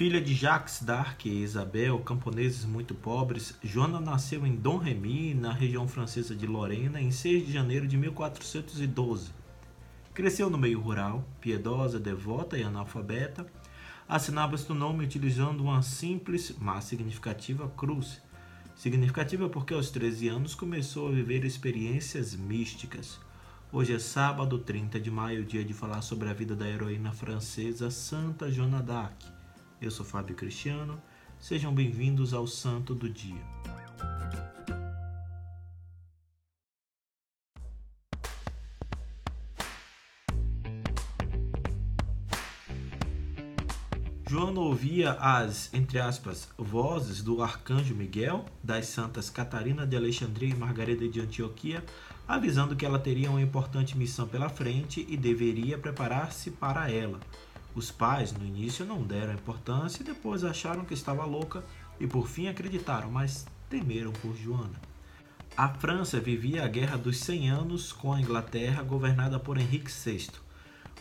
Filha de Jacques d'Arc e Isabel, camponeses muito pobres, Joana nasceu em Dom Remy, na região francesa de Lorena, em 6 de janeiro de 1412. Cresceu no meio rural, piedosa, devota e analfabeta. Assinava seu nome utilizando uma simples, mas significativa cruz. Significativa porque aos 13 anos começou a viver experiências místicas. Hoje é sábado, 30 de maio, dia de falar sobre a vida da heroína francesa Santa Joana d'Arc. Eu sou Fábio Cristiano, sejam bem-vindos ao Santo do Dia. Joana ouvia as, entre aspas, vozes do arcanjo Miguel, das santas Catarina de Alexandria e Margarida de Antioquia, avisando que ela teria uma importante missão pela frente e deveria preparar-se para ela. Os pais, no início, não deram importância e depois acharam que estava louca e por fim acreditaram, mas temeram por Joana. A França vivia a Guerra dos Cem Anos com a Inglaterra governada por Henrique VI.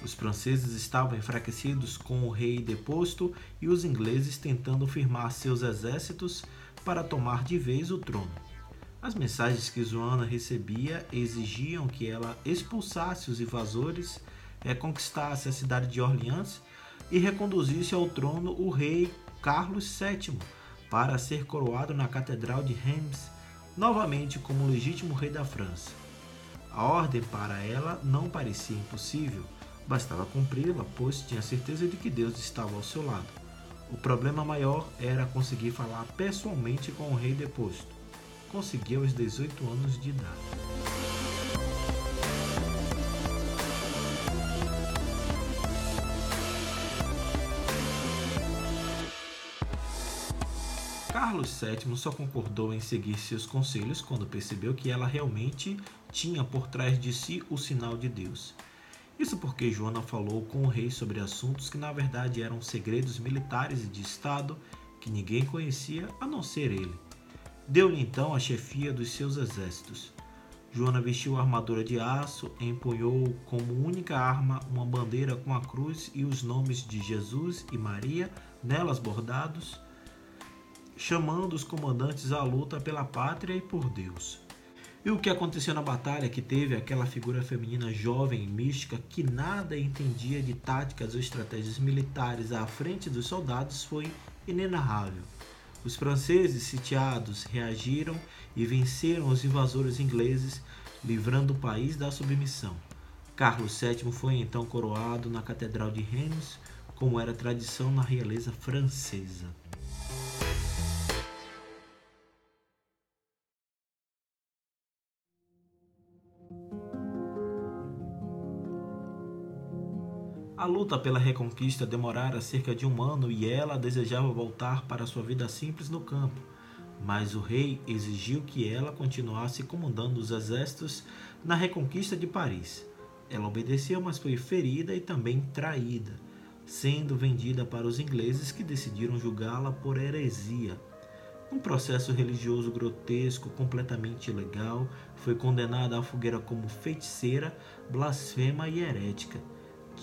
Os franceses estavam enfraquecidos com o rei deposto e os ingleses tentando firmar seus exércitos para tomar de vez o trono. As mensagens que Joana recebia exigiam que ela expulsasse os invasores reconquistasse a cidade de Orleans e reconduzisse ao trono o rei Carlos VII para ser coroado na Catedral de Reims, novamente como legítimo rei da França. A ordem para ela não parecia impossível, bastava cumpri-la, pois tinha certeza de que Deus estava ao seu lado. O problema maior era conseguir falar pessoalmente com o rei deposto. Conseguiu aos 18 anos de idade. Carlos VII só concordou em seguir seus conselhos quando percebeu que ela realmente tinha por trás de si o sinal de Deus. Isso porque Joana falou com o rei sobre assuntos que na verdade eram segredos militares e de Estado que ninguém conhecia a não ser ele. Deu-lhe então a chefia dos seus exércitos. Joana vestiu a armadura de aço, empunhou como única arma uma bandeira com a cruz e os nomes de Jesus e Maria nelas bordados chamando os comandantes à luta pela pátria e por Deus. E o que aconteceu na batalha que teve aquela figura feminina jovem e mística que nada entendia de táticas ou estratégias militares à frente dos soldados foi inenarrável. Os franceses sitiados reagiram e venceram os invasores ingleses, livrando o país da submissão. Carlos VII foi então coroado na Catedral de Reims, como era tradição na realeza francesa. A luta pela reconquista demorara cerca de um ano e ela desejava voltar para sua vida simples no campo, mas o rei exigiu que ela continuasse comandando os exércitos na reconquista de Paris. Ela obedeceu, mas foi ferida e também traída, sendo vendida para os ingleses que decidiram julgá-la por heresia. Um processo religioso grotesco, completamente ilegal, foi condenada à fogueira como feiticeira, blasfema e herética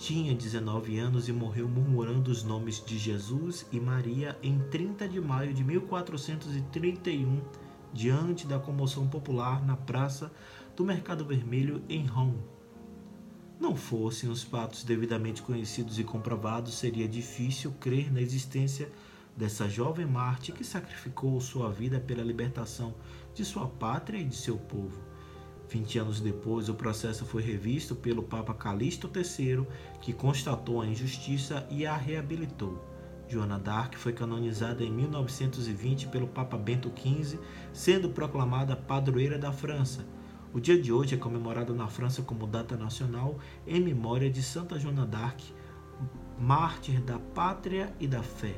tinha 19 anos e morreu murmurando os nomes de Jesus e Maria em 30 de maio de 1431, diante da comoção popular na praça do Mercado Vermelho em Roma. Não fossem os fatos devidamente conhecidos e comprovados, seria difícil crer na existência dessa jovem Marte que sacrificou sua vida pela libertação de sua pátria e de seu povo. Vinte anos depois, o processo foi revisto pelo Papa Calixto III, que constatou a injustiça e a reabilitou. Joana d'Arc foi canonizada em 1920 pelo Papa Bento XV, sendo proclamada padroeira da França. O dia de hoje é comemorado na França como data nacional em memória de Santa Joana d'Arc, mártir da pátria e da fé.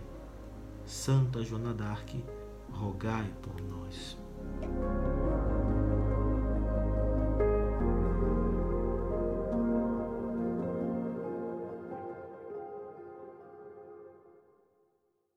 Santa Joana d'Arc, rogai por nós.